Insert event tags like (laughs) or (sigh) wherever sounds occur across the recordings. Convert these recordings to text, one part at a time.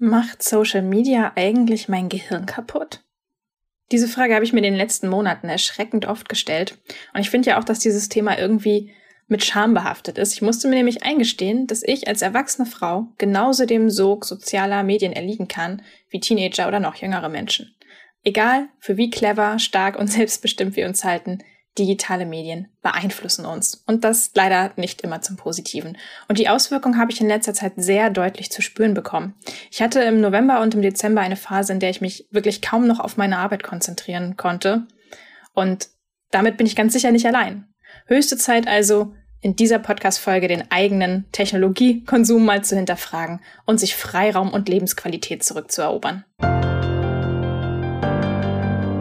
Macht Social Media eigentlich mein Gehirn kaputt? Diese Frage habe ich mir in den letzten Monaten erschreckend oft gestellt. Und ich finde ja auch, dass dieses Thema irgendwie mit Scham behaftet ist. Ich musste mir nämlich eingestehen, dass ich als erwachsene Frau genauso dem Sog sozialer Medien erliegen kann wie Teenager oder noch jüngere Menschen. Egal, für wie clever, stark und (laughs) selbstbestimmt wir uns halten, digitale Medien beeinflussen uns. Und das leider nicht immer zum Positiven. Und die Auswirkungen habe ich in letzter Zeit sehr deutlich zu spüren bekommen. Ich hatte im November und im Dezember eine Phase, in der ich mich wirklich kaum noch auf meine Arbeit konzentrieren konnte. Und damit bin ich ganz sicher nicht allein. Höchste Zeit also, in dieser Podcast-Folge den eigenen Technologiekonsum mal zu hinterfragen und sich Freiraum und Lebensqualität zurückzuerobern.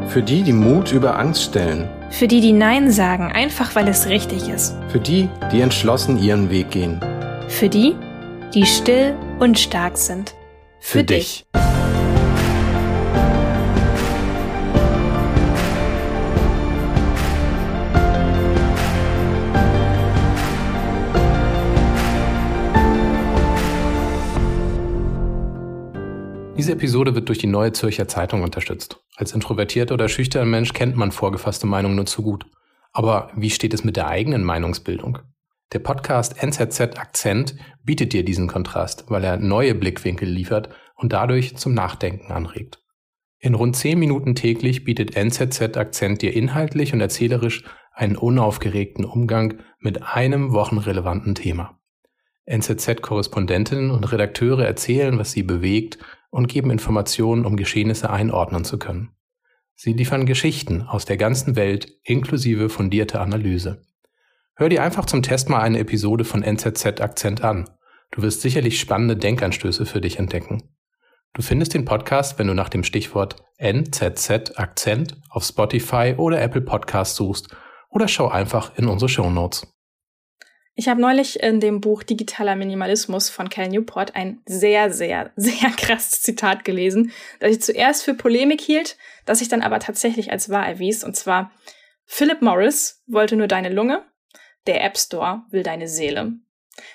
Für die, die Mut über Angst stellen. Für die, die Nein sagen, einfach weil es richtig ist. Für die, die entschlossen ihren Weg gehen. Für die, die still und stark sind. Für, Für dich. dich. Diese Episode wird durch die Neue Zürcher Zeitung unterstützt. Als introvertierter oder schüchterner Mensch kennt man vorgefasste Meinungen nur zu gut. Aber wie steht es mit der eigenen Meinungsbildung? Der Podcast NZZ Akzent bietet dir diesen Kontrast, weil er neue Blickwinkel liefert und dadurch zum Nachdenken anregt. In rund zehn Minuten täglich bietet NZZ Akzent dir inhaltlich und erzählerisch einen unaufgeregten Umgang mit einem wochenrelevanten Thema. NZZ-Korrespondentinnen und Redakteure erzählen, was sie bewegt und geben Informationen, um Geschehnisse einordnen zu können. Sie liefern Geschichten aus der ganzen Welt inklusive fundierte Analyse. Hör dir einfach zum Test mal eine Episode von NZZ Akzent an. Du wirst sicherlich spannende Denkanstöße für dich entdecken. Du findest den Podcast, wenn du nach dem Stichwort NZZ Akzent auf Spotify oder Apple Podcast suchst oder schau einfach in unsere Show Notes. Ich habe neulich in dem Buch Digitaler Minimalismus von Cal Newport ein sehr, sehr, (laughs) sehr krasses Zitat gelesen, das ich zuerst für Polemik hielt, das sich dann aber tatsächlich als wahr erwies. Und zwar, Philip Morris wollte nur deine Lunge, der App Store will deine Seele.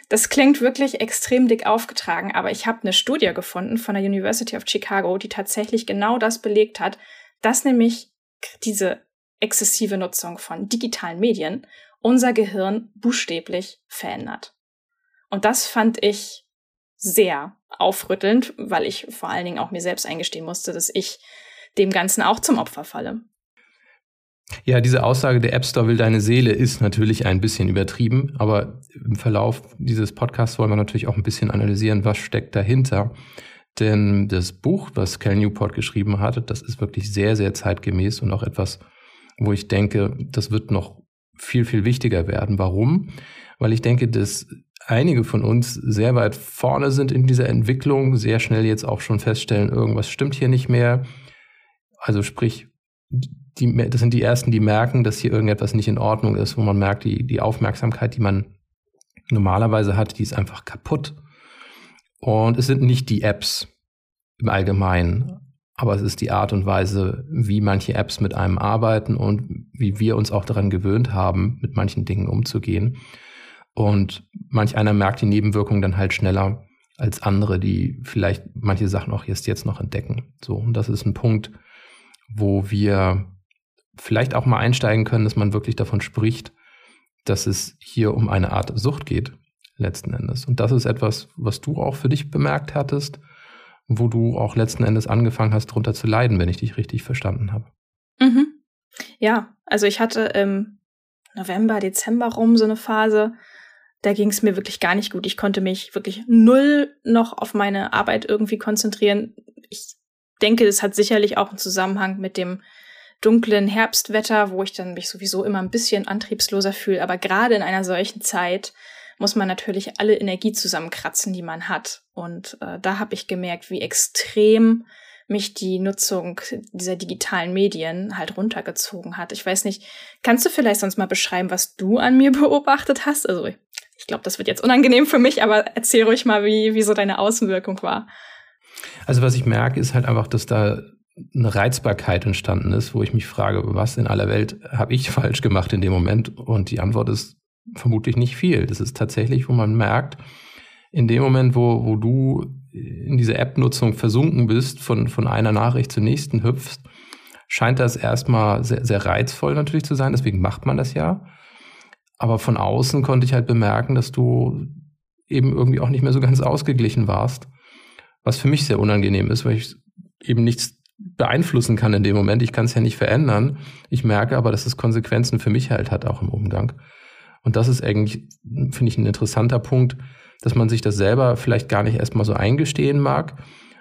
Das klingt wirklich extrem dick aufgetragen, aber ich habe eine Studie gefunden von der University of Chicago, die tatsächlich genau das belegt hat, dass nämlich diese exzessive Nutzung von digitalen Medien unser Gehirn buchstäblich verändert. Und das fand ich sehr aufrüttelnd, weil ich vor allen Dingen auch mir selbst eingestehen musste, dass ich dem Ganzen auch zum Opfer falle. Ja, diese Aussage, der App Store will deine Seele, ist natürlich ein bisschen übertrieben, aber im Verlauf dieses Podcasts wollen wir natürlich auch ein bisschen analysieren, was steckt dahinter. Denn das Buch, was Cal Newport geschrieben hatte, das ist wirklich sehr, sehr zeitgemäß und auch etwas, wo ich denke, das wird noch viel, viel wichtiger werden. Warum? Weil ich denke, dass einige von uns sehr weit vorne sind in dieser Entwicklung, sehr schnell jetzt auch schon feststellen, irgendwas stimmt hier nicht mehr. Also sprich, die, das sind die ersten, die merken, dass hier irgendetwas nicht in Ordnung ist, wo man merkt, die, die Aufmerksamkeit, die man normalerweise hat, die ist einfach kaputt. Und es sind nicht die Apps im Allgemeinen, aber es ist die Art und Weise, wie manche Apps mit einem arbeiten und wie wir uns auch daran gewöhnt haben, mit manchen Dingen umzugehen. Und manch einer merkt die Nebenwirkungen dann halt schneller als andere, die vielleicht manche Sachen auch jetzt, jetzt noch entdecken. So, und das ist ein Punkt, wo wir vielleicht auch mal einsteigen können, dass man wirklich davon spricht, dass es hier um eine Art Sucht geht, letzten Endes. Und das ist etwas, was du auch für dich bemerkt hattest wo du auch letzten Endes angefangen hast, drunter zu leiden, wenn ich dich richtig verstanden habe. Mhm. Ja, also ich hatte im November, Dezember rum so eine Phase, da ging es mir wirklich gar nicht gut. Ich konnte mich wirklich null noch auf meine Arbeit irgendwie konzentrieren. Ich denke, das hat sicherlich auch einen Zusammenhang mit dem dunklen Herbstwetter, wo ich dann mich sowieso immer ein bisschen antriebsloser fühle. Aber gerade in einer solchen Zeit muss man natürlich alle Energie zusammenkratzen, die man hat. Und äh, da habe ich gemerkt, wie extrem mich die Nutzung dieser digitalen Medien halt runtergezogen hat. Ich weiß nicht, kannst du vielleicht sonst mal beschreiben, was du an mir (laughs) beobachtet hast? Also ich glaube, das wird jetzt unangenehm für mich, aber erzähl ruhig mal, wie, wie so deine Außenwirkung war. Also was ich merke, ist halt einfach, dass da eine Reizbarkeit entstanden ist, wo ich mich frage, was in aller Welt habe ich (laughs) falsch gemacht in dem Moment? Und die Antwort ist vermutlich nicht viel. Das ist tatsächlich, wo man merkt, in dem Moment, wo, wo du in diese App-Nutzung versunken bist, von, von einer Nachricht zur nächsten hüpfst, scheint das erstmal sehr, sehr reizvoll natürlich zu sein. Deswegen macht man das ja. Aber von außen konnte ich halt bemerken, dass du eben irgendwie auch nicht mehr so ganz ausgeglichen warst. Was für mich sehr unangenehm ist, weil ich eben nichts beeinflussen kann in dem Moment. Ich kann es ja nicht verändern. Ich merke aber, dass es Konsequenzen für mich halt hat, auch im Umgang. Und das ist eigentlich, finde ich, ein interessanter Punkt, dass man sich das selber vielleicht gar nicht erstmal so eingestehen mag,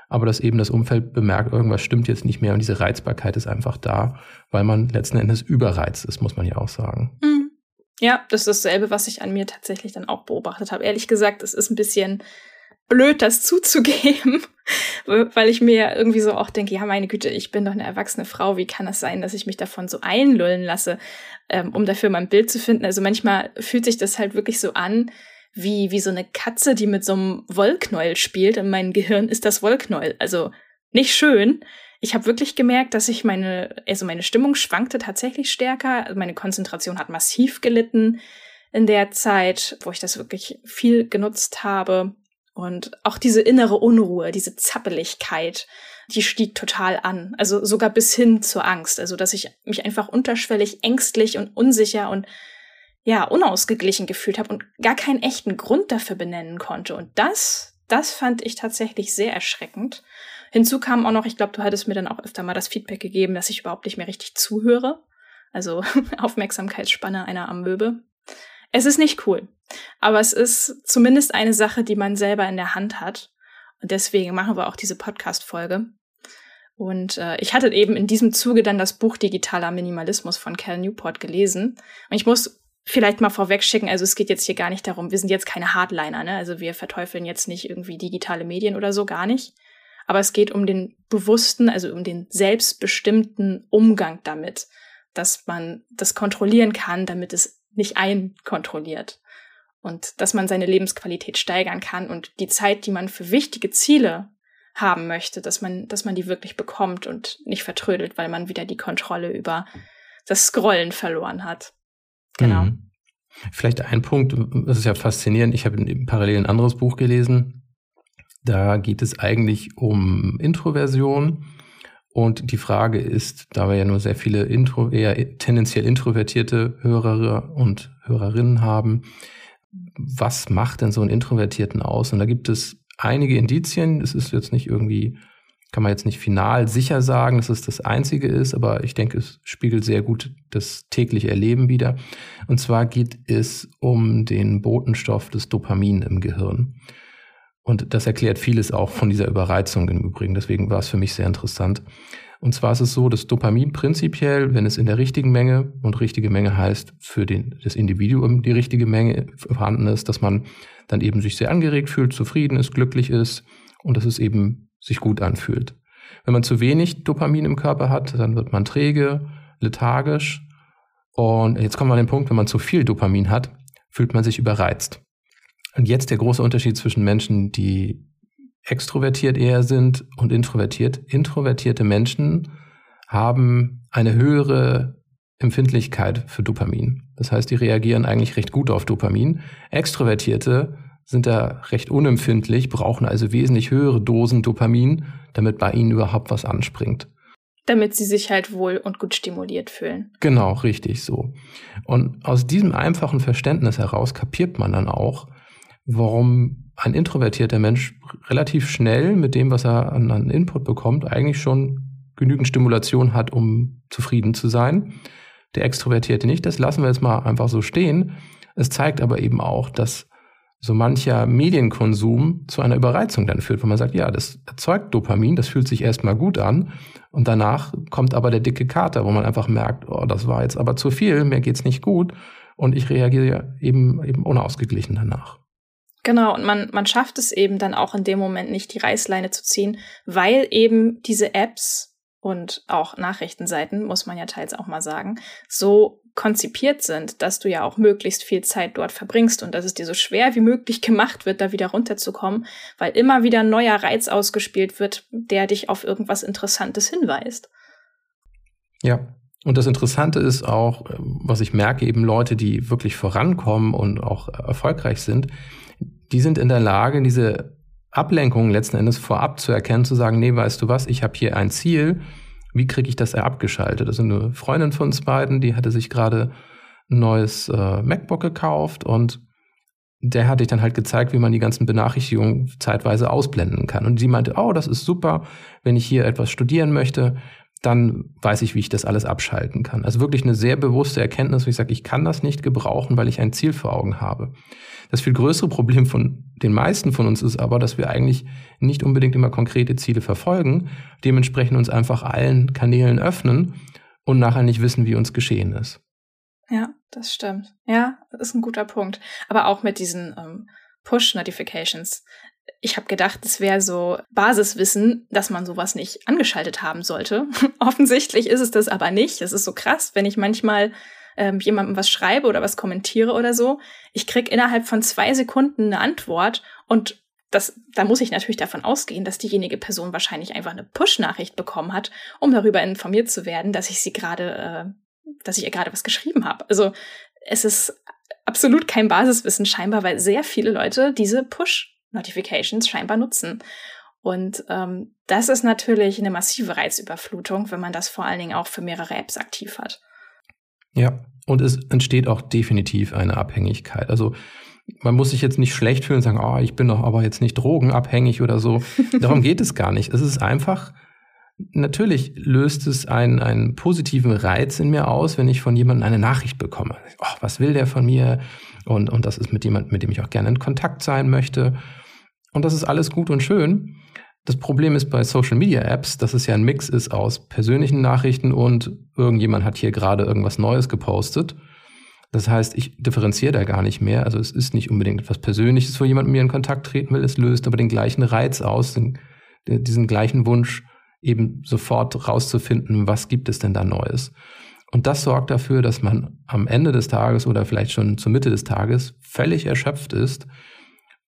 aber dass eben das Umfeld bemerkt, irgendwas stimmt jetzt nicht mehr und diese Reizbarkeit ist einfach da, weil man letzten Endes überreizt ist, muss man ja auch sagen. Mhm. Ja, das ist dasselbe, was ich an mir tatsächlich dann auch beobachtet habe. Ehrlich gesagt, es ist ein bisschen blöd, das zuzugeben, (laughs) weil ich mir irgendwie so auch denke, ja, meine Güte, ich bin doch eine erwachsene Frau, wie kann es das sein, dass ich mich davon so einlullen lasse, ähm, um dafür mein Bild zu finden? Also manchmal fühlt sich das halt wirklich so an, wie, wie so eine Katze, die mit so einem Wollknäuel spielt. In meinem Gehirn ist das Wollknäuel. Also nicht schön. Ich habe wirklich gemerkt, dass ich meine, also meine Stimmung schwankte tatsächlich stärker. Meine Konzentration hat massiv gelitten in der Zeit, wo ich das wirklich viel genutzt habe. Und auch diese innere Unruhe, diese Zappeligkeit, die stieg total an. Also sogar bis hin zur Angst. Also, dass ich mich einfach unterschwellig ängstlich und unsicher und ja, unausgeglichen gefühlt habe und gar keinen echten Grund dafür benennen konnte. Und das, das fand ich tatsächlich sehr erschreckend. Hinzu kam auch noch, ich glaube, du hattest mir dann auch öfter mal das Feedback gegeben, dass ich überhaupt nicht mehr richtig zuhöre. Also (laughs) Aufmerksamkeitsspanne einer Amöbe. Es ist nicht cool, aber es ist zumindest eine Sache, die man selber in der Hand hat. Und deswegen machen wir auch diese Podcast-Folge. Und äh, ich hatte eben in diesem Zuge dann das Buch Digitaler Minimalismus von Cal Newport gelesen. Und ich muss vielleicht mal vorweg schicken, also es geht jetzt hier gar nicht darum, wir sind jetzt keine Hardliner, ne? Also wir verteufeln jetzt nicht irgendwie digitale Medien oder so, gar nicht. Aber es geht um den bewussten, also um den selbstbestimmten Umgang damit, dass man das kontrollieren kann, damit es nicht einkontrolliert. Und dass man seine Lebensqualität steigern kann und die Zeit, die man für wichtige Ziele haben möchte, dass man, dass man die wirklich bekommt und nicht vertrödelt, weil man wieder die Kontrolle über das Scrollen verloren hat. Genau. Mhm. Vielleicht ein Punkt, das ist ja faszinierend. Ich habe parallel ein anderes Buch gelesen. Da geht es eigentlich um Introversion. Und die Frage ist, da wir ja nur sehr viele Intro, eher tendenziell introvertierte Hörer und Hörerinnen haben, was macht denn so einen Introvertierten aus? Und da gibt es einige Indizien. Es ist jetzt nicht irgendwie kann man jetzt nicht final sicher sagen, dass es das einzige ist, aber ich denke, es spiegelt sehr gut das tägliche Erleben wieder. Und zwar geht es um den Botenstoff des Dopamin im Gehirn. Und das erklärt vieles auch von dieser Überreizung im Übrigen. Deswegen war es für mich sehr interessant. Und zwar ist es so, dass Dopamin prinzipiell, wenn es in der richtigen Menge und richtige Menge heißt, für den, das Individuum die richtige Menge vorhanden ist, dass man dann eben sich sehr angeregt fühlt, zufrieden ist, glücklich ist und dass es eben sich gut anfühlt. Wenn man zu wenig Dopamin im Körper hat, dann wird man träge, lethargisch. Und jetzt kommt man an den Punkt, wenn man zu viel Dopamin hat, fühlt man sich überreizt. Und jetzt der große Unterschied zwischen Menschen, die extrovertiert eher sind und introvertiert. Introvertierte Menschen haben eine höhere Empfindlichkeit für Dopamin. Das heißt, die reagieren eigentlich recht gut auf Dopamin. Extrovertierte sind da recht unempfindlich, brauchen also wesentlich höhere Dosen Dopamin, damit bei ihnen überhaupt was anspringt. Damit sie sich halt wohl und gut stimuliert fühlen. Genau, richtig so. Und aus diesem einfachen Verständnis heraus kapiert man dann auch, warum ein introvertierter Mensch relativ schnell mit dem, was er an, an Input bekommt, eigentlich schon genügend Stimulation hat, um zufrieden zu sein. Der Extrovertierte nicht. Das lassen wir jetzt mal einfach so stehen. Es zeigt aber eben auch, dass so mancher Medienkonsum zu einer Überreizung dann führt, wo man sagt, ja, das erzeugt Dopamin, das fühlt sich erstmal gut an und danach kommt aber der dicke Kater, wo man einfach merkt, oh, das war jetzt aber zu viel, mir geht's nicht gut und ich reagiere eben eben unausgeglichen danach. Genau, und man, man schafft es eben dann auch in dem Moment nicht, die Reißleine zu ziehen, weil eben diese Apps und auch Nachrichtenseiten, muss man ja teils auch mal sagen, so konzipiert sind, dass du ja auch möglichst viel Zeit dort verbringst und dass es dir so schwer wie möglich gemacht wird, da wieder runterzukommen, weil immer wieder ein neuer Reiz ausgespielt wird, der dich auf irgendwas Interessantes hinweist. Ja, und das Interessante ist auch, was ich merke, eben Leute, die wirklich vorankommen und auch erfolgreich sind, die sind in der Lage, diese Ablenkungen letzten Endes vorab zu erkennen, zu sagen, nee, weißt du was, ich habe hier ein Ziel, wie kriege ich das abgeschaltet? Also eine Freundin von uns beiden, die hatte sich gerade ein neues äh, MacBook gekauft und der hatte ich dann halt gezeigt, wie man die ganzen Benachrichtigungen zeitweise ausblenden kann. Und sie meinte, oh, das ist super, wenn ich hier etwas studieren möchte, dann weiß ich, wie ich das alles abschalten kann. Also wirklich eine sehr bewusste Erkenntnis, wo ich sage, ich kann das nicht gebrauchen, weil ich ein Ziel vor Augen habe. Das viel größere Problem von den meisten von uns ist aber, dass wir eigentlich nicht unbedingt immer konkrete Ziele verfolgen, dementsprechend uns einfach allen Kanälen öffnen und nachher nicht wissen, wie uns geschehen ist. Ja, das stimmt. Ja, das ist ein guter Punkt. Aber auch mit diesen ähm, Push-Notifications ich habe gedacht, es wäre so Basiswissen, dass man sowas nicht angeschaltet haben sollte. (laughs) Offensichtlich ist es das aber nicht. Es ist so krass, wenn ich manchmal ähm, jemandem was schreibe oder was kommentiere oder so. Ich krieg innerhalb von zwei Sekunden eine Antwort und das, da muss ich natürlich davon ausgehen, dass diejenige Person wahrscheinlich einfach eine Push-Nachricht bekommen hat, um darüber informiert zu werden, dass ich sie gerade, äh, dass ich ihr gerade was geschrieben habe. Also es ist absolut kein Basiswissen scheinbar, weil sehr viele Leute diese Push Notifications scheinbar nutzen. Und ähm, das ist natürlich eine massive Reizüberflutung, wenn man das vor allen Dingen auch für mehrere Apps aktiv hat. Ja, und es entsteht auch definitiv eine Abhängigkeit. Also man muss sich jetzt nicht schlecht fühlen und sagen, oh, ich bin doch aber jetzt nicht drogenabhängig oder so. (laughs) Darum geht es gar nicht. Es ist einfach, natürlich löst es einen, einen positiven Reiz in mir aus, wenn ich von jemandem eine Nachricht bekomme. Oh, was will der von mir? Und, und das ist mit jemandem, mit dem ich auch gerne in Kontakt sein möchte. Und das ist alles gut und schön. Das Problem ist bei Social Media Apps, dass es ja ein Mix ist aus persönlichen Nachrichten und irgendjemand hat hier gerade irgendwas Neues gepostet. Das heißt, ich differenziere da gar nicht mehr. Also es ist nicht unbedingt etwas Persönliches, wo jemand mit mir in Kontakt treten will. Es löst aber den gleichen Reiz aus, den, diesen gleichen Wunsch, eben sofort rauszufinden, was gibt es denn da Neues. Und das sorgt dafür, dass man am Ende des Tages oder vielleicht schon zur Mitte des Tages völlig erschöpft ist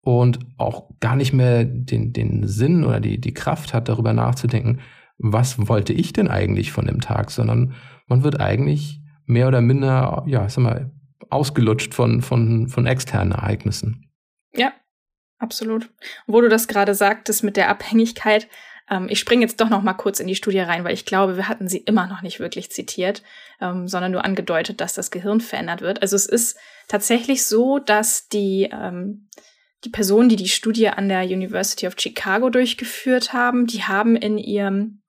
und auch gar nicht mehr den, den Sinn oder die, die Kraft hat, darüber nachzudenken, was wollte ich denn eigentlich von dem Tag, sondern man wird eigentlich mehr oder minder, ja, sag mal, ausgelutscht von, von, von externen Ereignissen. Ja, absolut. Wo du das gerade sagtest mit der Abhängigkeit, ähm, ich springe jetzt doch noch mal kurz in die Studie rein, weil ich glaube, wir hatten sie immer noch nicht wirklich zitiert, ähm, sondern nur angedeutet, dass das Gehirn verändert wird. Also es ist tatsächlich so, dass die ähm, die Personen, die die Studie an der University of Chicago durchgeführt haben, die haben in ihrem,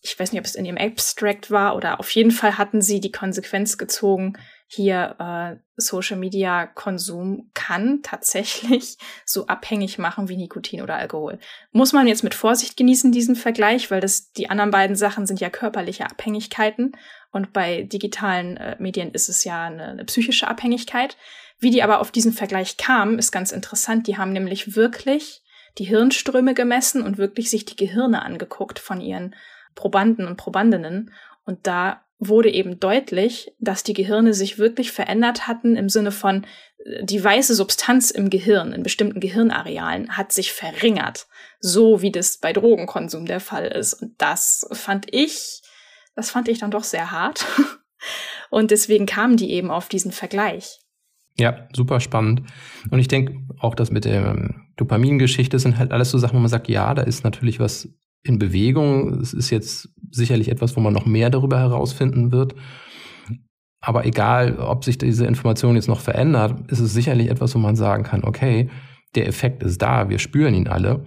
ich weiß nicht, ob es in ihrem Abstract war oder auf jeden Fall hatten sie die Konsequenz gezogen, hier äh, Social Media Konsum kann tatsächlich (laughs) so abhängig machen wie Nikotin oder Alkohol. Muss man jetzt mit Vorsicht genießen diesen Vergleich, weil das die anderen beiden Sachen sind ja körperliche Abhängigkeiten und bei digitalen äh, Medien ist es ja eine, eine psychische Abhängigkeit. Wie die aber auf diesen Vergleich kamen, ist ganz interessant. Die haben nämlich wirklich die Hirnströme gemessen und wirklich sich die Gehirne angeguckt von ihren Probanden und Probandinnen. Und da wurde eben deutlich, dass die Gehirne sich wirklich verändert hatten im Sinne von, äh, die weiße Substanz im Gehirn, in bestimmten Gehirnarealen, hat sich verringert. So wie das bei Drogenkonsum der Fall ist. Und das fand ich, das fand ich dann doch sehr hart. (laughs) Und deswegen kamen die eben auf diesen Vergleich. Ja, super spannend. Und ich denke auch, dass mit der ähm, Dopamingeschichte sind halt alles so Sachen, wo man sagt, ja, da ist natürlich was in Bewegung. Es ist jetzt sicherlich etwas, wo man noch mehr darüber herausfinden wird. Aber egal, ob sich diese Information jetzt noch verändert, ist es sicherlich etwas, wo man sagen kann, okay, der Effekt ist da, wir spüren ihn alle.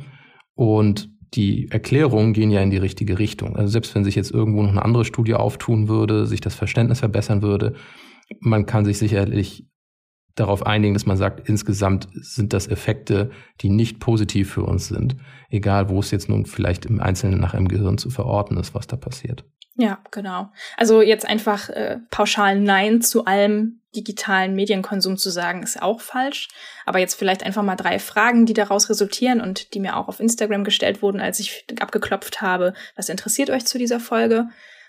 Und die Erklärungen gehen ja in die richtige Richtung. Also selbst wenn sich jetzt irgendwo noch eine andere Studie auftun würde, sich das Verständnis verbessern würde, man kann sich sicherlich darauf einigen, dass man sagt, insgesamt sind das Effekte, die nicht positiv für uns sind, egal wo es jetzt nun vielleicht im Einzelnen nach im Gehirn zu verorten ist, was da passiert. Ja, genau. Also jetzt einfach äh, pauschal Nein zu allem digitalen Medienkonsum zu sagen, ist auch falsch. Aber jetzt vielleicht einfach mal drei Fragen, die daraus resultieren und die mir auch auf Instagram gestellt wurden, als ich abgeklopft habe, was interessiert euch zu dieser Folge?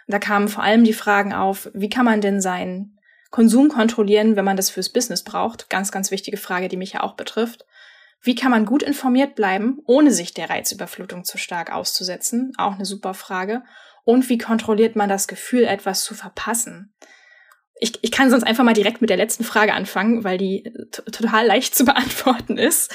da kamen vor allem die Fragen auf, wie kann man denn sein Konsum kontrollieren, wenn man das fürs Business braucht. Ganz, ganz wichtige Frage, die mich ja auch betrifft. Wie kann man gut informiert bleiben, ohne sich der Reizüberflutung zu stark auszusetzen? Auch eine super Frage. Und wie kontrolliert man das Gefühl, etwas zu verpassen? Ich, ich kann sonst einfach mal direkt mit der letzten Frage anfangen, weil die total leicht zu (laughs) beantworten ist.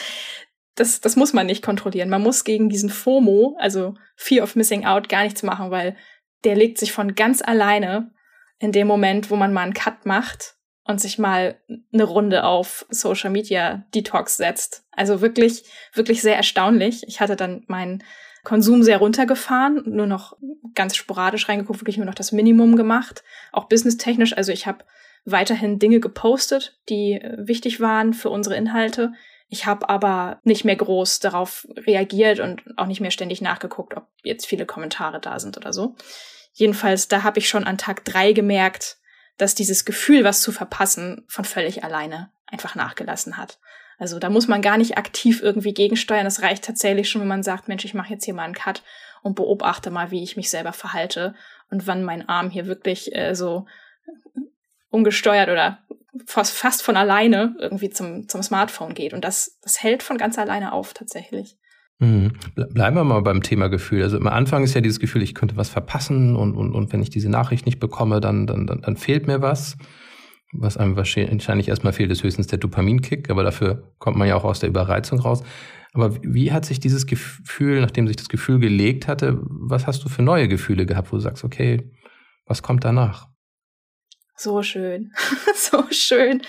das, das muss man nicht kontrollieren. Man muss gegen diesen FOMO, also Fear of Missing Out, gar nichts machen, weil der legt sich von ganz alleine in dem Moment, wo man mal einen Cut macht und sich mal eine Runde auf Social Media Detox setzt. Also wirklich, wirklich sehr erstaunlich. Ich hatte dann meinen Konsum sehr runtergefahren, nur noch ganz sporadisch reingeguckt, wirklich nur noch das Minimum gemacht, auch businesstechnisch. Also ich habe weiterhin Dinge gepostet, die äh, wichtig waren für unsere Inhalte. Ich habe aber nicht mehr groß darauf reagiert und auch nicht mehr ständig nachgeguckt, ob jetzt viele Kommentare da sind oder so. Jedenfalls, da habe ich schon an Tag drei gemerkt, dass dieses Gefühl, was zu verpassen, von völlig alleine einfach nachgelassen hat. Also da muss man gar nicht aktiv irgendwie gegensteuern. Es reicht tatsächlich schon, wenn man sagt, Mensch, ich mache jetzt hier mal einen Cut und beobachte mal, wie ich mich selber verhalte und wann mein Arm hier wirklich äh, so ungesteuert oder fast, fast von alleine irgendwie zum, zum Smartphone geht. Und das, das hält von ganz alleine auf tatsächlich. Mhm. Bleiben wir mal beim Thema Gefühl. Also am Anfang ist ja dieses Gefühl, ich könnte was verpassen und, und, und wenn ich diese Nachricht nicht bekomme, dann, dann, dann, dann fehlt mir was. Was einem wahrscheinlich erstmal fehlt, ist höchstens der Dopaminkick, aber dafür kommt man ja auch aus der Überreizung raus. Aber wie hat sich dieses Gefühl, nachdem sich das Gefühl gelegt hatte, was hast du für neue Gefühle gehabt, wo du sagst, okay, was kommt danach? So schön. (laughs) so schön.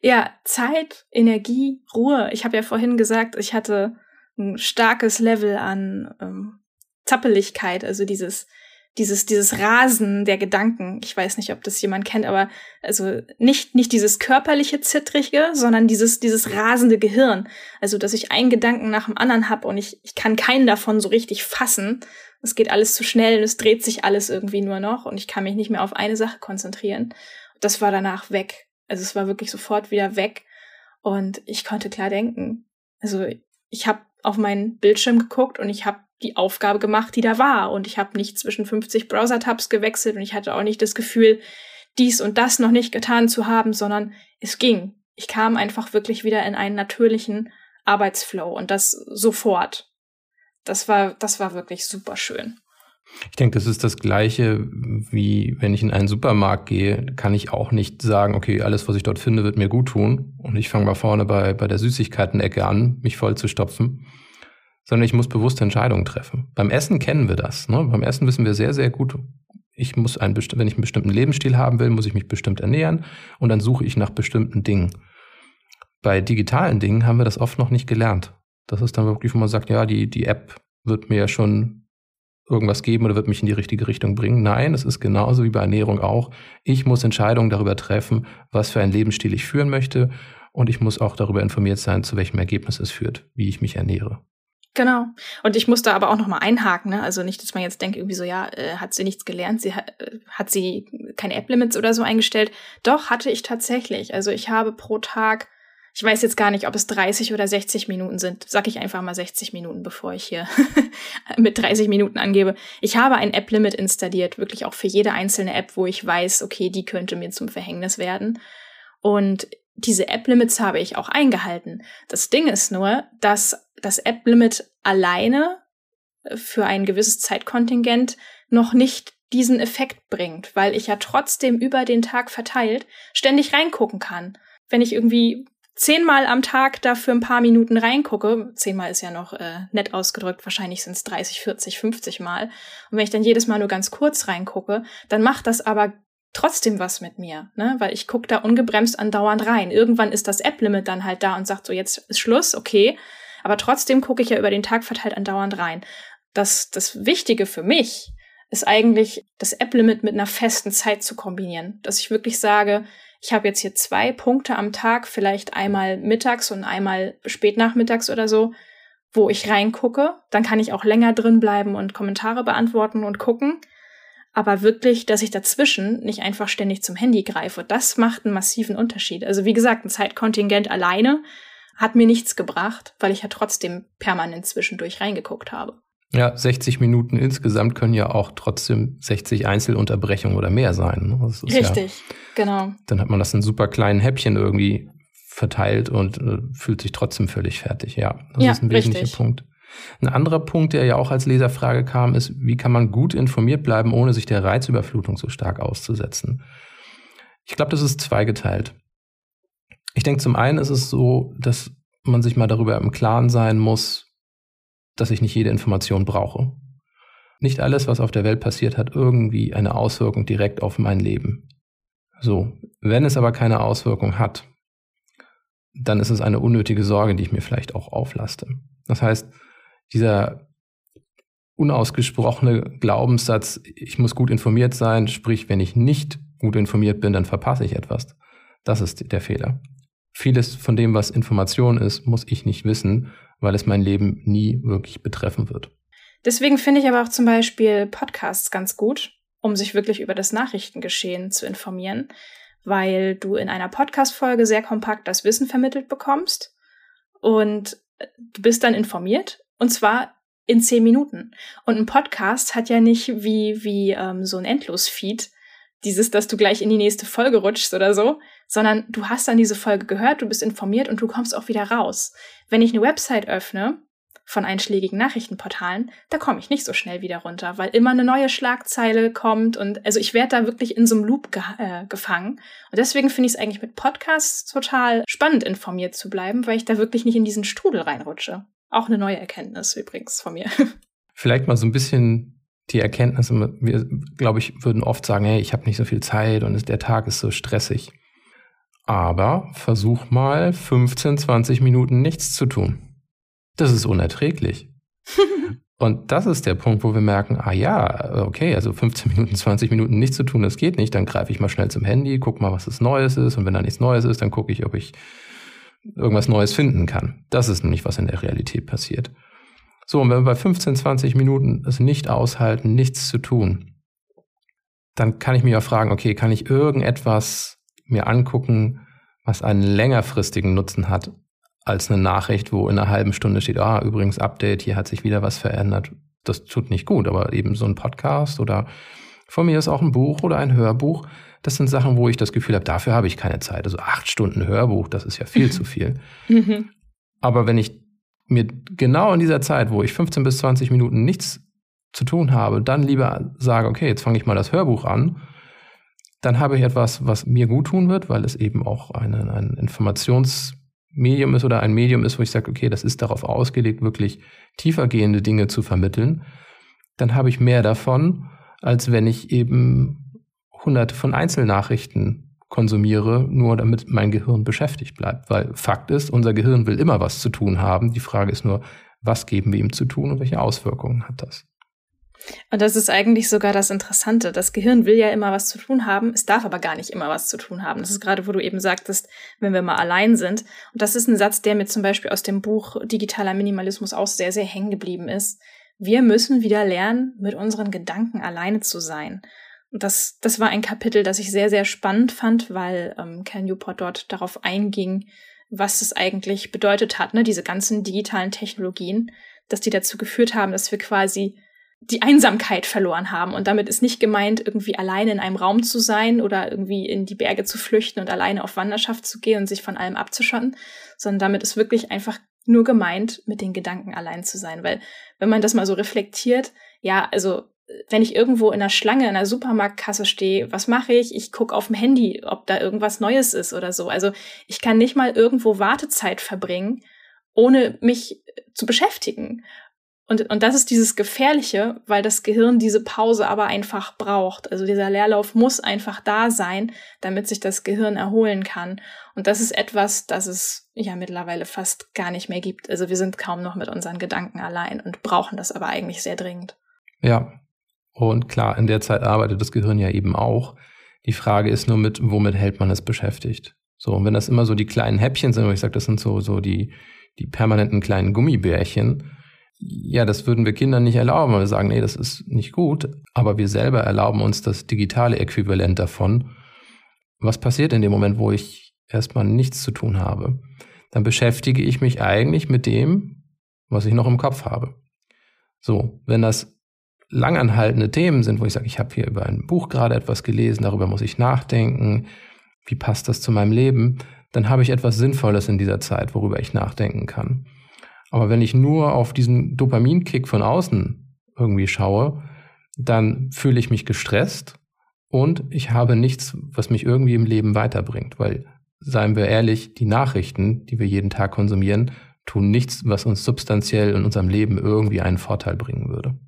Ja, Zeit, Energie, Ruhe. Ich habe ja vorhin gesagt, ich hatte ein starkes Level an ähm, Zappeligkeit, also dieses dieses dieses Rasen der Gedanken. Ich weiß nicht, ob das jemand kennt, aber also nicht nicht dieses körperliche zittrige, sondern dieses dieses rasende Gehirn. Also dass ich einen Gedanken nach dem anderen habe und ich ich kann keinen davon so richtig fassen. Es geht alles zu schnell und es dreht sich alles irgendwie nur noch und ich kann mich nicht mehr auf eine Sache konzentrieren. Das war danach weg. Also es war wirklich sofort wieder weg und ich konnte klar denken. Also ich habe auf meinen Bildschirm geguckt und ich habe die Aufgabe gemacht, die da war. Und ich habe nicht zwischen 50 Browser-Tabs gewechselt und ich hatte auch nicht das Gefühl, dies und das noch nicht getan zu haben, sondern es ging. Ich kam einfach wirklich wieder in einen natürlichen Arbeitsflow und das sofort. Das war, das war wirklich super schön. Ich denke, das ist das Gleiche, wie wenn ich in einen Supermarkt gehe, kann ich auch nicht sagen, okay, alles, was ich dort finde, wird mir gut tun. Und ich fange mal vorne bei, bei der Süßigkeiten-Ecke an, mich voll zu stopfen. Sondern ich muss bewusste Entscheidungen treffen. Beim Essen kennen wir das. Ne? Beim Essen wissen wir sehr, sehr gut, ich muss einen, wenn ich einen bestimmten Lebensstil haben will, muss ich mich bestimmt ernähren und dann suche ich nach bestimmten Dingen. Bei digitalen Dingen haben wir das oft noch nicht gelernt. Das ist dann wirklich, wo man sagt, ja, die, die App wird mir ja schon irgendwas geben oder wird mich in die richtige Richtung bringen. Nein, es ist genauso wie bei Ernährung auch. Ich muss Entscheidungen darüber treffen, was für einen Lebensstil ich führen möchte. Und ich muss auch darüber informiert sein, zu welchem Ergebnis es führt, wie ich mich ernähre. Genau. Und ich muss da aber auch noch mal einhaken. Ne? Also nicht, dass man jetzt denkt, irgendwie so, ja, äh, hat sie nichts gelernt, sie hat, äh, hat sie keine App-Limits oder so eingestellt. Doch, hatte ich tatsächlich. Also ich habe pro Tag ich weiß jetzt gar nicht, ob es 30 oder 60 Minuten sind. Sag ich einfach mal 60 Minuten, bevor ich hier (laughs) mit 30 Minuten angebe. Ich habe ein App-Limit installiert, wirklich auch für jede einzelne App, wo ich weiß, okay, die könnte mir zum Verhängnis werden. Und diese App-Limits habe ich auch eingehalten. Das Ding ist nur, dass das App-Limit alleine für ein gewisses Zeitkontingent noch nicht diesen Effekt bringt, weil ich ja trotzdem über den Tag verteilt ständig reingucken kann. Wenn ich irgendwie zehnmal am Tag da für ein paar Minuten reingucke, zehnmal ist ja noch äh, nett ausgedrückt, wahrscheinlich sind es 30, 40, 50 Mal. Und wenn ich dann jedes Mal nur ganz kurz reingucke, dann macht das aber trotzdem was mit mir, ne? Weil ich gucke da ungebremst andauernd rein. Irgendwann ist das App-Limit dann halt da und sagt so, jetzt ist Schluss, okay. Aber trotzdem gucke ich ja über den Tag verteilt andauernd rein. Das, das Wichtige für mich ist eigentlich, das App-Limit mit einer festen Zeit zu kombinieren. Dass ich wirklich sage, ich habe jetzt hier zwei Punkte am Tag, vielleicht einmal mittags und einmal spätnachmittags oder so, wo ich reingucke. Dann kann ich auch länger drin bleiben und Kommentare beantworten und gucken. Aber wirklich, dass ich dazwischen nicht einfach ständig zum Handy greife, das macht einen massiven Unterschied. Also wie gesagt, ein Zeitkontingent alleine hat mir nichts gebracht, weil ich ja trotzdem permanent zwischendurch reingeguckt habe. Ja, 60 Minuten insgesamt können ja auch trotzdem 60 Einzelunterbrechungen oder mehr sein. Ne? Richtig, ja, genau. Dann hat man das in super kleinen Häppchen irgendwie verteilt und äh, fühlt sich trotzdem völlig fertig. Ja, das ja, ist ein wesentlicher richtig. Punkt. Ein anderer Punkt, der ja auch als Leserfrage kam, ist, wie kann man gut informiert bleiben, ohne sich der Reizüberflutung so stark auszusetzen? Ich glaube, das ist zweigeteilt. Ich denke, zum einen ist es so, dass man sich mal darüber im Klaren sein muss, dass ich nicht jede Information brauche. Nicht alles, was auf der Welt passiert, hat irgendwie eine Auswirkung direkt auf mein Leben. So, wenn es aber keine Auswirkung hat, dann ist es eine unnötige Sorge, die ich mir vielleicht auch auflaste. Das heißt, dieser unausgesprochene Glaubenssatz, ich muss gut informiert sein, sprich, wenn ich nicht gut informiert bin, dann verpasse ich etwas. Das ist der Fehler. Vieles von dem, was Information ist, muss ich nicht wissen, weil es mein Leben nie wirklich betreffen wird. Deswegen finde ich aber auch zum Beispiel Podcasts ganz gut, um sich wirklich über das Nachrichtengeschehen zu informieren, weil du in einer Podcast-Folge sehr kompakt das Wissen vermittelt bekommst und du bist dann informiert und zwar in zehn Minuten. Und ein Podcast hat ja nicht wie, wie ähm, so ein Endlos-Feed, dieses, dass du gleich in die nächste Folge rutschst oder so, sondern du hast dann diese Folge gehört, du bist informiert und du kommst auch wieder raus. Wenn ich eine Website öffne von einschlägigen Nachrichtenportalen, da komme ich nicht so schnell wieder runter, weil immer eine neue Schlagzeile kommt und also ich werde da wirklich in so einem Loop ge äh, gefangen. Und deswegen finde ich es eigentlich mit Podcasts total spannend, informiert zu bleiben, weil ich da wirklich nicht in diesen Strudel reinrutsche. Auch eine neue Erkenntnis übrigens von mir. (laughs) Vielleicht mal so ein bisschen die Erkenntnis, wir, glaube ich, würden oft sagen, hey, ich habe nicht so viel Zeit und der Tag ist so stressig. Aber versuch mal 15, 20 Minuten nichts zu tun. Das ist unerträglich. (laughs) und das ist der Punkt, wo wir merken, ah ja, okay, also 15 Minuten, 20 Minuten nichts zu tun, das geht nicht. Dann greife ich mal schnell zum Handy, guck mal, was das Neues ist. Und wenn da nichts Neues ist, dann gucke ich, ob ich irgendwas Neues finden kann. Das ist nämlich, was in der Realität passiert. So, und wenn wir bei 15, 20 Minuten es nicht aushalten, nichts zu tun, dann kann ich mich auch fragen, okay, kann ich irgendetwas mir angucken, was einen längerfristigen Nutzen hat, als eine Nachricht, wo in einer halben Stunde steht, ah, übrigens Update, hier hat sich wieder was verändert. Das tut nicht gut, aber eben so ein Podcast oder von mir ist auch ein Buch oder ein Hörbuch. Das sind Sachen, wo ich das Gefühl habe, dafür habe ich keine Zeit. Also acht Stunden Hörbuch, das ist ja viel (laughs) zu viel. Mhm. Aber wenn ich mir genau in dieser Zeit, wo ich 15 bis 20 Minuten nichts zu tun habe, dann lieber sage, okay, jetzt fange ich mal das Hörbuch an, dann habe ich etwas, was mir gut tun wird, weil es eben auch eine, ein Informationsmedium ist oder ein Medium ist, wo ich sage, okay, das ist darauf ausgelegt, wirklich tiefergehende Dinge zu vermitteln. Dann habe ich mehr davon, als wenn ich eben hunderte von Einzelnachrichten konsumiere, nur damit mein Gehirn beschäftigt bleibt. Weil Fakt ist, unser Gehirn will immer was zu tun haben. Die Frage ist nur, was geben wir ihm zu tun und welche Auswirkungen hat das? Und das ist eigentlich sogar das Interessante. Das Gehirn will ja immer was zu tun haben, es darf aber gar nicht immer was zu tun haben. Das ist gerade, wo du eben sagtest, wenn wir mal allein sind. Und das ist ein Satz, der mir zum Beispiel aus dem Buch Digitaler Minimalismus auch sehr, sehr hängen geblieben ist. Wir müssen wieder lernen, mit unseren Gedanken alleine zu sein. Das, das war ein Kapitel, das ich sehr, sehr spannend fand, weil ähm, Cal Newport dort darauf einging, was es eigentlich bedeutet hat, ne, diese ganzen digitalen Technologien, dass die dazu geführt haben, dass wir quasi die Einsamkeit verloren haben. Und damit ist nicht gemeint, irgendwie alleine in einem Raum zu sein oder irgendwie in die Berge zu flüchten und alleine auf Wanderschaft zu gehen und sich von allem abzuschotten, sondern damit ist wirklich einfach nur gemeint, mit den Gedanken allein zu sein. Weil wenn man das mal so reflektiert, ja, also wenn ich irgendwo in einer Schlange, in einer Supermarktkasse stehe, was mache ich? Ich gucke auf dem Handy, ob da irgendwas Neues ist oder so. Also ich kann nicht mal irgendwo Wartezeit verbringen, ohne mich zu beschäftigen. Und, und das ist dieses Gefährliche, weil das Gehirn diese Pause aber einfach braucht. Also dieser Leerlauf muss einfach da sein, damit sich das Gehirn erholen kann. Und das ist etwas, das es ja mittlerweile fast gar nicht mehr gibt. Also wir sind kaum noch mit unseren Gedanken allein und brauchen das aber eigentlich sehr dringend. Ja, und klar, in der Zeit arbeitet das Gehirn ja eben auch. Die Frage ist nur mit, womit hält man es beschäftigt? So, und wenn das immer so die kleinen Häppchen sind, wo ich sage, das sind so, so die, die permanenten kleinen Gummibärchen, ja, das würden wir Kindern nicht erlauben, weil wir sagen, nee, das ist nicht gut, aber wir selber erlauben uns das digitale Äquivalent davon. Was passiert in dem Moment, wo ich erstmal nichts zu tun habe? Dann beschäftige ich mich eigentlich mit dem, was ich noch im Kopf habe. So, wenn das langanhaltende Themen sind, wo ich sage, ich habe hier über ein Buch gerade etwas gelesen, darüber muss ich nachdenken, wie passt das zu meinem Leben, dann habe ich etwas Sinnvolles in dieser Zeit, worüber ich nachdenken kann. Aber wenn ich nur auf diesen Dopaminkick von außen irgendwie schaue, dann fühle ich mich gestresst und ich habe nichts, was mich irgendwie im Leben weiterbringt, weil seien wir ehrlich, die Nachrichten, die wir jeden Tag konsumieren, tun nichts, was uns substanziell in unserem Leben irgendwie einen Vorteil bringen würde.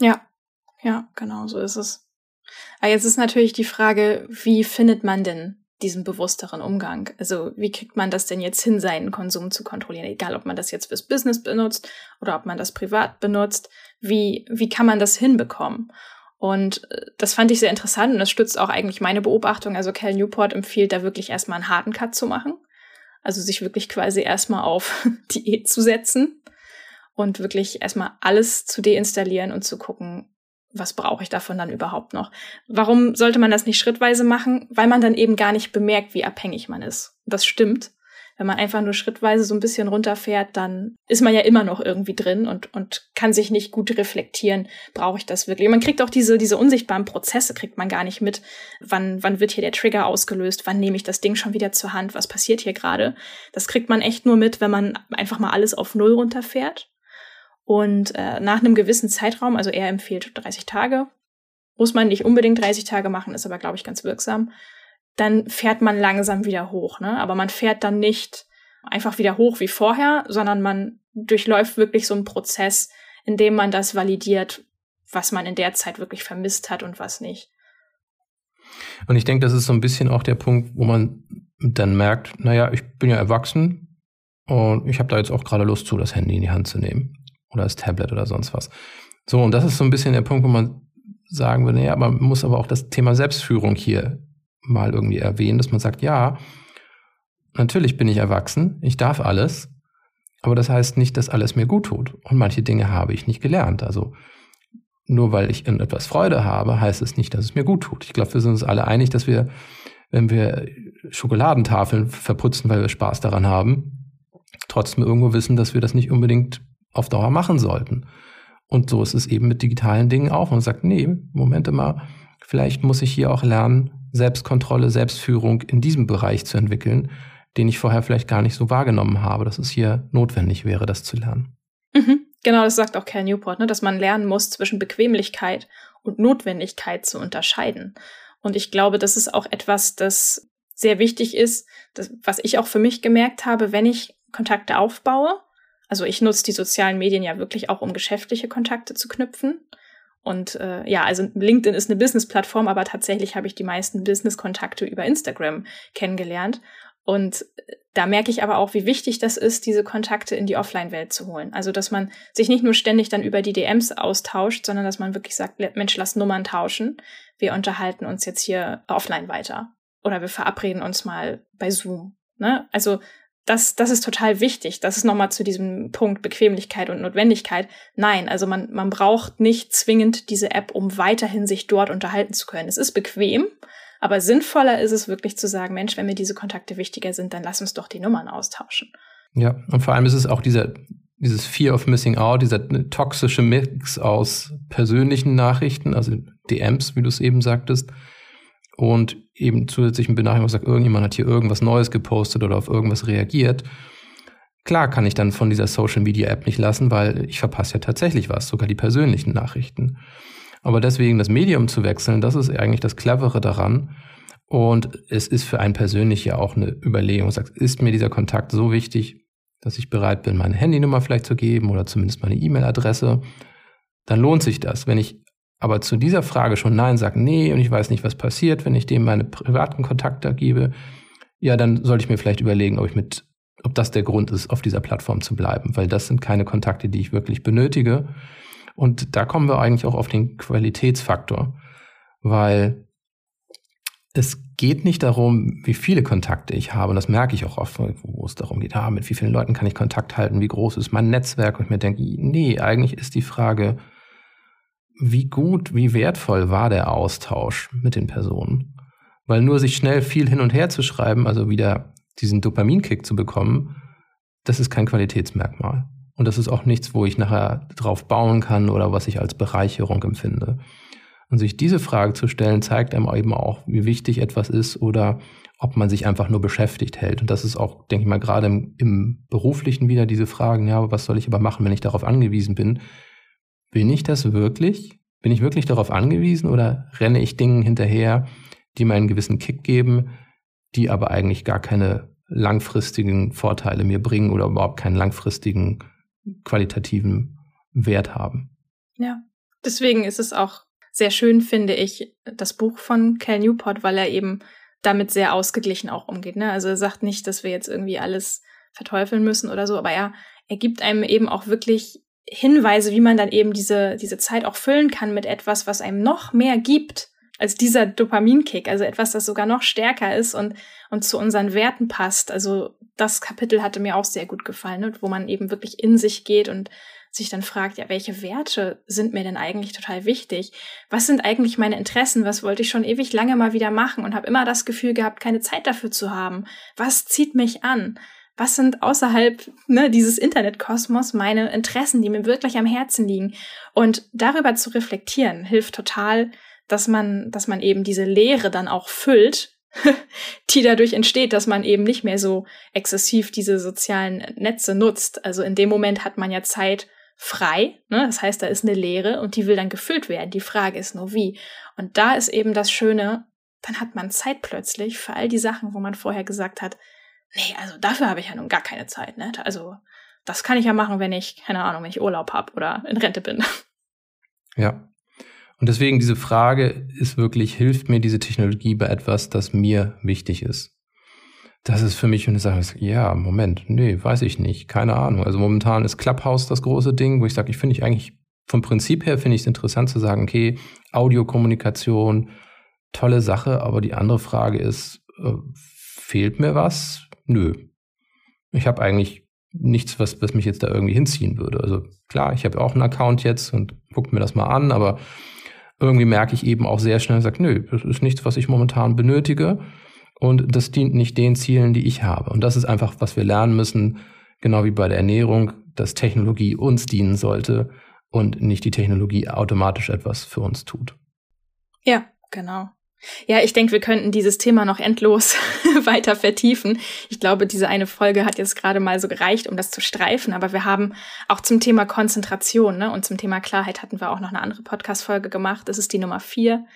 Ja, ja, genau so ist es. Aber jetzt ist natürlich die Frage, wie findet man denn diesen bewussteren Umgang? Also wie kriegt man das denn jetzt hin, seinen Konsum zu kontrollieren? Egal, ob man das jetzt fürs Business benutzt oder ob man das privat benutzt. Wie, wie kann man das hinbekommen? Und äh, das fand ich sehr interessant und das stützt auch eigentlich meine Beobachtung. Also Cal Newport empfiehlt da wirklich erstmal einen harten Cut zu machen. Also sich wirklich quasi erstmal auf (laughs) Diät zu setzen und wirklich erstmal alles zu deinstallieren und zu gucken, was brauche ich davon dann überhaupt noch? Warum sollte man das nicht schrittweise machen? Weil man dann eben gar nicht bemerkt, wie abhängig man ist. Das stimmt. Wenn man einfach nur schrittweise so ein bisschen runterfährt, dann ist man ja immer noch irgendwie drin und, und kann sich nicht gut reflektieren, brauche ich das wirklich? man kriegt auch diese, diese unsichtbaren Prozesse, kriegt man gar nicht mit. Wann, wann wird hier der Trigger ausgelöst? Wann nehme ich das Ding schon wieder zur Hand? Was passiert hier gerade? Das kriegt man echt nur mit, wenn man einfach mal alles auf Null runterfährt und äh, nach einem gewissen Zeitraum, also er empfiehlt 30 Tage, muss man nicht unbedingt 30 Tage machen, ist aber, glaube ich, ganz wirksam. Dann fährt man langsam wieder hoch. Ne? Aber man fährt dann nicht einfach wieder hoch wie vorher, sondern man durchläuft wirklich so einen Prozess, in dem man das validiert, was man in der Zeit wirklich vermisst hat und was nicht. Und ich denke, das ist so ein bisschen auch der Punkt, wo man dann merkt, naja, ich bin ja erwachsen und ich habe da jetzt auch gerade Lust zu, das Handy in die Hand zu nehmen oder das Tablet oder sonst was. So, und das ist so ein bisschen der Punkt, wo man sagen würde, ja, man muss aber auch das Thema Selbstführung hier mal irgendwie erwähnen, dass man sagt, ja, natürlich bin ich erwachsen, ich darf alles, aber das heißt nicht, dass alles mir gut tut. Und manche Dinge habe ich nicht gelernt. Also nur weil ich in etwas Freude habe, heißt es nicht, dass es mir gut tut. Ich glaube, wir sind uns alle einig, dass wir, wenn wir Schokoladentafeln verputzen, weil wir Spaß daran haben, trotzdem irgendwo wissen, dass wir das nicht unbedingt auf Dauer machen sollten. Und so ist es eben mit digitalen Dingen auch. Man sagt, nee, Moment mal, vielleicht muss ich hier auch lernen, Selbstkontrolle, Selbstführung in diesem Bereich zu entwickeln, den ich vorher vielleicht gar nicht so wahrgenommen habe, dass es hier notwendig wäre, das zu lernen. Mhm. Genau, das sagt auch Cal Newport, ne, dass man lernen muss, zwischen Bequemlichkeit und Notwendigkeit zu unterscheiden. Und ich glaube, das ist auch etwas, das sehr wichtig ist, das, was ich auch für mich gemerkt habe, wenn ich Kontakte aufbaue, also ich nutze die sozialen Medien ja wirklich auch, um geschäftliche Kontakte zu knüpfen. Und äh, ja, also LinkedIn ist eine Business-Plattform, aber tatsächlich habe ich die meisten Business-Kontakte über Instagram kennengelernt. Und äh, da merke ich aber auch, wie wichtig das ist, diese Kontakte in die Offline-Welt zu holen. Also, dass man sich nicht nur ständig dann über die DMs austauscht, sondern dass man wirklich sagt, Mensch, lass Nummern tauschen. Wir unterhalten uns jetzt hier offline weiter. Oder wir verabreden uns mal bei Zoom. Ne? Also das, das ist total wichtig. Das ist nochmal zu diesem Punkt Bequemlichkeit und Notwendigkeit. Nein, also man, man braucht nicht zwingend diese App, um weiterhin sich dort unterhalten zu können. Es ist bequem, aber sinnvoller ist es wirklich zu sagen, Mensch, wenn mir diese Kontakte wichtiger sind, dann lass uns doch die Nummern austauschen. Ja, und vor allem ist es auch dieser, dieses Fear of Missing Out, dieser toxische Mix aus persönlichen Nachrichten, also DMs, wie du es eben sagtest, und eben zusätzlichen Benachrichtigung sagt, irgendjemand hat hier irgendwas Neues gepostet oder auf irgendwas reagiert. Klar kann ich dann von dieser Social Media App nicht lassen, weil ich verpasse ja tatsächlich was, sogar die persönlichen Nachrichten. Aber deswegen das Medium zu wechseln, das ist eigentlich das Clevere daran. Und es ist für einen persönlich ja auch eine Überlegung. Sagt, ist mir dieser Kontakt so wichtig, dass ich bereit bin, meine Handynummer vielleicht zu geben oder zumindest meine E-Mail-Adresse? Dann lohnt sich das. Wenn ich aber zu dieser Frage schon Nein sagt, nee, und ich weiß nicht, was passiert, wenn ich dem meine privaten Kontakte gebe, ja, dann sollte ich mir vielleicht überlegen, ob ich mit, ob das der Grund ist, auf dieser Plattform zu bleiben, weil das sind keine Kontakte, die ich wirklich benötige. Und da kommen wir eigentlich auch auf den Qualitätsfaktor, weil es geht nicht darum, wie viele Kontakte ich habe. Und das merke ich auch oft, wo es darum geht, ah, mit wie vielen Leuten kann ich Kontakt halten, wie groß ist mein Netzwerk. Und ich mir denke, nee, eigentlich ist die Frage, wie gut, wie wertvoll war der Austausch mit den Personen. Weil nur sich schnell viel hin und her zu schreiben, also wieder diesen Dopaminkick zu bekommen, das ist kein Qualitätsmerkmal. Und das ist auch nichts, wo ich nachher drauf bauen kann oder was ich als Bereicherung empfinde. Und sich diese Frage zu stellen, zeigt einem eben auch, wie wichtig etwas ist oder ob man sich einfach nur beschäftigt hält. Und das ist auch, denke ich mal, gerade im, im beruflichen wieder diese Fragen, ja, was soll ich aber machen, wenn ich darauf angewiesen bin? Bin ich das wirklich? Bin ich wirklich darauf angewiesen oder renne ich Dingen hinterher, die mir einen gewissen Kick geben, die aber eigentlich gar keine langfristigen Vorteile mir bringen oder überhaupt keinen langfristigen qualitativen Wert haben. Ja, deswegen ist es auch sehr schön, finde ich, das Buch von Cal Newport, weil er eben damit sehr ausgeglichen auch umgeht. Ne? Also er sagt nicht, dass wir jetzt irgendwie alles verteufeln müssen oder so, aber er, er gibt einem eben auch wirklich Hinweise, wie man dann eben diese, diese Zeit auch füllen kann mit etwas, was einem noch mehr gibt als dieser Dopaminkick, also etwas, das sogar noch stärker ist und, und zu unseren Werten passt. Also das Kapitel hatte mir auch sehr gut gefallen, ne? wo man eben wirklich in sich geht und sich dann fragt, ja, welche Werte sind mir denn eigentlich total wichtig? Was sind eigentlich meine Interessen? Was wollte ich schon ewig lange mal wieder machen und habe immer das Gefühl gehabt, keine Zeit dafür zu haben? Was zieht mich an? Was sind außerhalb ne, dieses Internetkosmos meine Interessen, die mir wirklich am Herzen liegen. Und darüber zu reflektieren, hilft total, dass man, dass man eben diese Leere dann auch füllt, (laughs) die dadurch entsteht, dass man eben nicht mehr so exzessiv diese sozialen Netze nutzt. Also in dem Moment hat man ja Zeit frei, ne? das heißt, da ist eine Leere und die will dann gefüllt werden. Die Frage ist nur wie. Und da ist eben das Schöne, dann hat man Zeit plötzlich für all die Sachen, wo man vorher gesagt hat, nee, also dafür habe ich ja nun gar keine Zeit, ne? Also das kann ich ja machen, wenn ich, keine Ahnung, wenn ich Urlaub habe oder in Rente bin. (laughs) Ja. Und deswegen diese Frage ist wirklich, hilft mir diese Technologie bei etwas, das mir wichtig ist? Das ist für mich eine Sache, ja, Moment, nee, weiß ich nicht, keine Ahnung. Also momentan ist Clubhouse das große Ding, wo ich sage, ich finde ich eigentlich vom Prinzip her finde ich es interessant zu sagen, okay, Audiokommunikation, tolle Sache, aber die andere Frage ist, äh, fehlt mir was? Nö. Ich habe eigentlich nichts, was, was mich jetzt da irgendwie hinziehen würde. Also klar, ich habe auch einen Account jetzt und gucke mir das mal an, aber irgendwie merke ich eben auch sehr schnell, sag, nö, das ist nichts, was ich momentan benötige und das dient nicht den Zielen, die ich habe. Und das ist einfach, was wir lernen müssen, genau wie bei der Ernährung, dass Technologie uns dienen sollte und nicht die Technologie automatisch etwas für uns tut. Ja, genau. Ja, ich denke, wir könnten dieses Thema noch endlos (laughs) weiter vertiefen. Ich glaube, diese eine Folge hat jetzt gerade mal so gereicht, um das zu streifen. Aber wir haben auch zum Thema Konzentration ne, und zum Thema Klarheit hatten wir auch noch eine andere Podcast-Folge gemacht. Das ist die Nummer vier,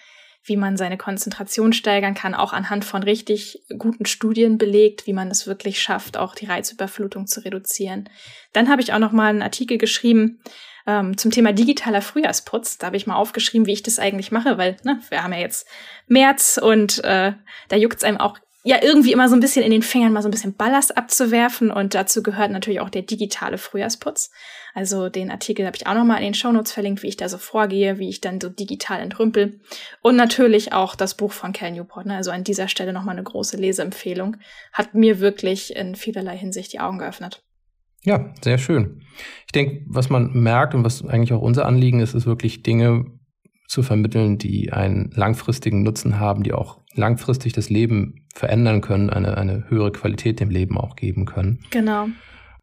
wie man seine Konzentration steigern kann, auch anhand von richtig guten Studien belegt, wie man es wirklich schafft, auch die Reizüberflutung zu reduzieren. Dann habe ich auch noch mal einen Artikel geschrieben, ähm, zum Thema digitaler Frühjahrsputz. Da habe ich mal aufgeschrieben, wie ich das eigentlich mache, weil ne, wir haben ja jetzt März und äh, da juckt es einem auch ja irgendwie immer so ein bisschen in den Fingern, mal so ein bisschen Ballast abzuwerfen. Und dazu gehört natürlich auch der digitale Frühjahrsputz. Also den Artikel habe ich auch nochmal in den Shownotes verlinkt, wie ich da so vorgehe, wie ich dann so digital entrümpel. Und natürlich auch das Buch von Cal Newport. Ne? Also an dieser Stelle nochmal eine große Leseempfehlung. Hat mir wirklich in vielerlei Hinsicht die Augen geöffnet. Ja, sehr schön. Ich denke, was man merkt und was eigentlich auch unser Anliegen ist, ist wirklich Dinge zu vermitteln, die einen langfristigen Nutzen haben, die auch langfristig das Leben verändern können, eine, eine höhere Qualität dem Leben auch geben können. Genau.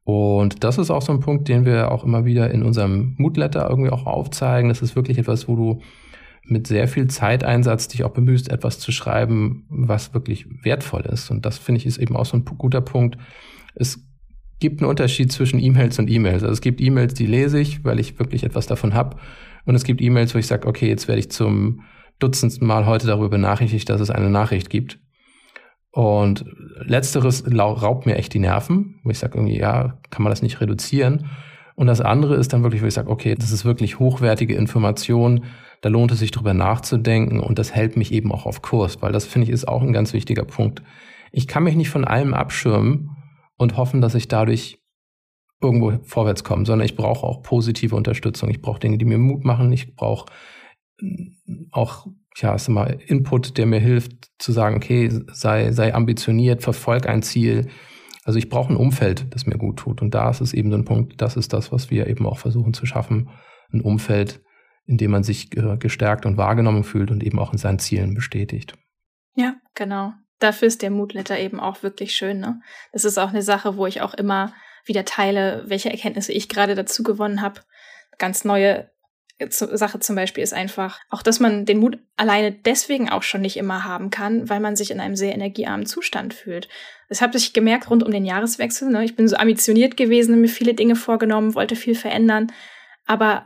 Und das ist auch so ein Punkt, den wir auch immer wieder in unserem Moodletter irgendwie auch aufzeigen. Das ist wirklich etwas, wo du mit sehr viel Zeiteinsatz dich auch bemühst, etwas zu schreiben, was wirklich wertvoll ist. Und das finde ich ist eben auch so ein guter Punkt. Es gibt einen Unterschied zwischen E-Mails und E-Mails. Also es gibt E-Mails, die lese ich, weil ich wirklich etwas davon habe. Und es gibt E-Mails, wo ich sage, okay, jetzt werde ich zum dutzendsten Mal heute darüber benachrichtigt, dass es eine Nachricht gibt. Und letzteres raubt mir echt die Nerven, wo ich sage, irgendwie, ja, kann man das nicht reduzieren. Und das andere ist dann wirklich, wo ich sage, okay, das ist wirklich hochwertige Information, da lohnt es sich drüber nachzudenken und das hält mich eben auch auf Kurs, weil das finde ich ist auch ein ganz wichtiger Punkt. Ich kann mich nicht von allem abschirmen und hoffen, dass ich dadurch irgendwo vorwärts komme, sondern ich brauche auch positive Unterstützung. Ich brauche Dinge, die mir Mut machen. Ich brauche mm, auch, ja, ist mal Input, der mir hilft zu sagen, okay, sei, sei ambitioniert, verfolg ein Ziel. Also ich brauche ein Umfeld, das mir gut tut. Und da ist es eben so ein Punkt, das ist das, was wir eben auch versuchen zu schaffen. Ein Umfeld, in dem man sich gestärkt und wahrgenommen fühlt und eben auch in seinen Zielen bestätigt. Ja, genau dafür ist der Moodletter eben auch wirklich schön. Ne? Das ist auch eine Sache, wo ich auch immer wieder teile, welche Erkenntnisse ich gerade dazu gewonnen habe. Ganz neue Sache zum Beispiel ist einfach auch, dass man den Mut alleine deswegen auch schon nicht immer haben kann, weil man sich in einem sehr energiearmen Zustand fühlt. Das habe ich gemerkt rund um den Jahreswechsel. Ne? Ich bin so ambitioniert gewesen, mir viele Dinge vorgenommen, wollte viel verändern, aber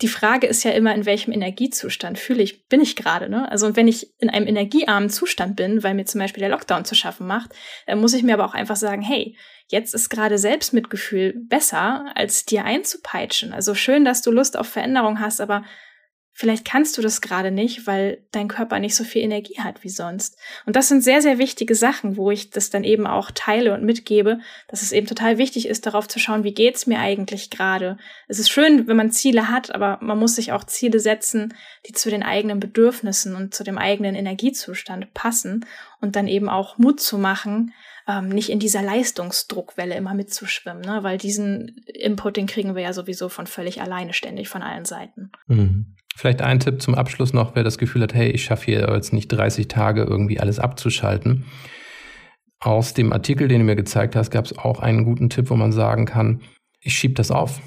die Frage ist ja immer, in welchem Energiezustand fühle ich, bin ich gerade, ne? Also, wenn ich in einem energiearmen Zustand bin, weil mir zum Beispiel der Lockdown zu schaffen macht, dann muss ich mir aber auch einfach sagen, hey, jetzt ist gerade Selbstmitgefühl besser, als dir einzupeitschen. Also schön, dass du Lust auf Veränderung hast, aber Vielleicht kannst du das gerade nicht, weil dein Körper nicht so viel Energie hat wie sonst. Und das sind sehr, sehr wichtige Sachen, wo ich das dann eben auch teile und mitgebe, dass es eben total wichtig ist, darauf zu schauen, wie geht's mir eigentlich gerade. Es ist schön, wenn man Ziele hat, aber man muss sich auch Ziele setzen, die zu den eigenen Bedürfnissen und zu dem eigenen Energiezustand passen und dann eben auch Mut zu machen, ähm, nicht in dieser Leistungsdruckwelle immer mitzuschwimmen, ne? weil diesen Input, den kriegen wir ja sowieso von völlig alleine ständig von allen Seiten. Mhm. Vielleicht ein Tipp zum Abschluss noch, wer das Gefühl hat, hey, ich schaffe hier jetzt nicht 30 Tage irgendwie alles abzuschalten. Aus dem Artikel, den du mir gezeigt hast, gab es auch einen guten Tipp, wo man sagen kann, ich schiebe das auf.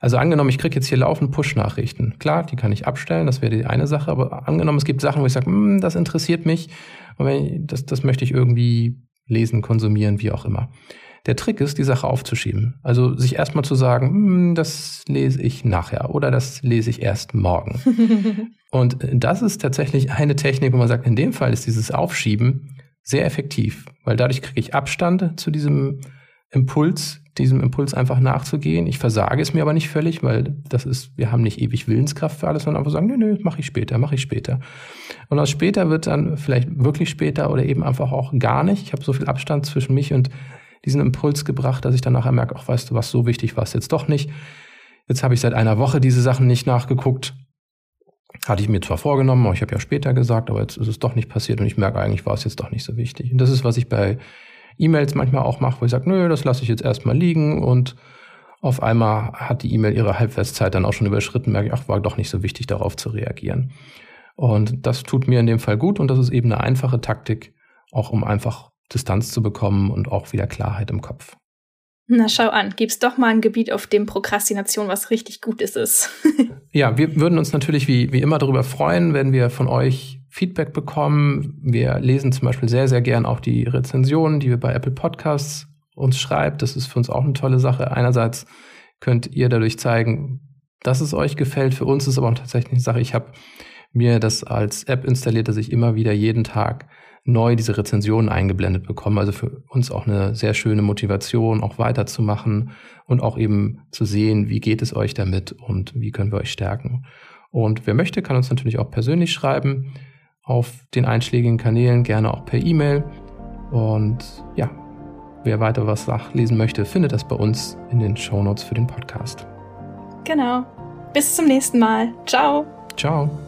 Also angenommen, ich kriege jetzt hier laufend Push-Nachrichten. Klar, die kann ich abstellen, das wäre die eine Sache, aber angenommen, es gibt Sachen, wo ich sage, hm, das interessiert mich und ich, das, das möchte ich irgendwie lesen, konsumieren, wie auch immer. Der Trick ist, die Sache aufzuschieben. Also sich erstmal zu sagen, hm, das lese ich nachher oder das lese ich erst morgen. (laughs) und das ist tatsächlich eine Technik, wo man sagt, in dem Fall ist dieses Aufschieben sehr effektiv, weil dadurch kriege ich Abstand zu diesem Impuls, diesem Impuls einfach nachzugehen. Ich versage es mir aber nicht völlig, weil das ist, wir haben nicht ewig Willenskraft für alles, sondern einfach sagen, nö, nö, mache ich später, mache ich später. Und aus später wird dann vielleicht wirklich später oder eben einfach auch gar nicht. Ich habe so viel Abstand zwischen mich und diesen Impuls gebracht, dass ich dann nachher merke, ach, weißt du was, so wichtig war es jetzt doch nicht. Jetzt habe ich seit einer Woche diese Sachen nicht nachgeguckt. Hatte ich mir zwar vorgenommen, aber ich habe ja später gesagt, aber jetzt ist es doch nicht passiert und ich merke eigentlich, war es jetzt doch nicht so wichtig. Und das ist, was ich bei E-Mails manchmal auch mache, wo ich sage, nö, das lasse ich jetzt erstmal liegen und auf einmal hat die E-Mail ihre Halbwertszeit dann auch schon überschritten, merke ich, ach, war doch nicht so wichtig, darauf zu reagieren. Und das tut mir in dem Fall gut und das ist eben eine einfache Taktik, auch um einfach Distanz zu bekommen und auch wieder Klarheit im Kopf. Na, schau an, gibt's doch mal ein Gebiet, auf dem Prokrastination was richtig Gutes ist. (laughs) ja, wir würden uns natürlich wie, wie immer darüber freuen, wenn wir von euch Feedback bekommen. Wir lesen zum Beispiel sehr, sehr gern auch die Rezensionen, die wir bei Apple Podcasts uns schreibt. Das ist für uns auch eine tolle Sache. Einerseits könnt ihr dadurch zeigen, dass es euch gefällt. Für uns ist aber auch tatsächlich eine Sache. Ich habe mir das als App installiert, dass ich immer wieder jeden Tag neu diese Rezensionen eingeblendet bekommen. Also für uns auch eine sehr schöne Motivation, auch weiterzumachen und auch eben zu sehen, wie geht es euch damit und wie können wir euch stärken. Und wer möchte, kann uns natürlich auch persönlich schreiben auf den einschlägigen Kanälen, gerne auch per E-Mail. Und ja, wer weiter was nachlesen möchte, findet das bei uns in den Show Notes für den Podcast. Genau. Bis zum nächsten Mal. Ciao. Ciao.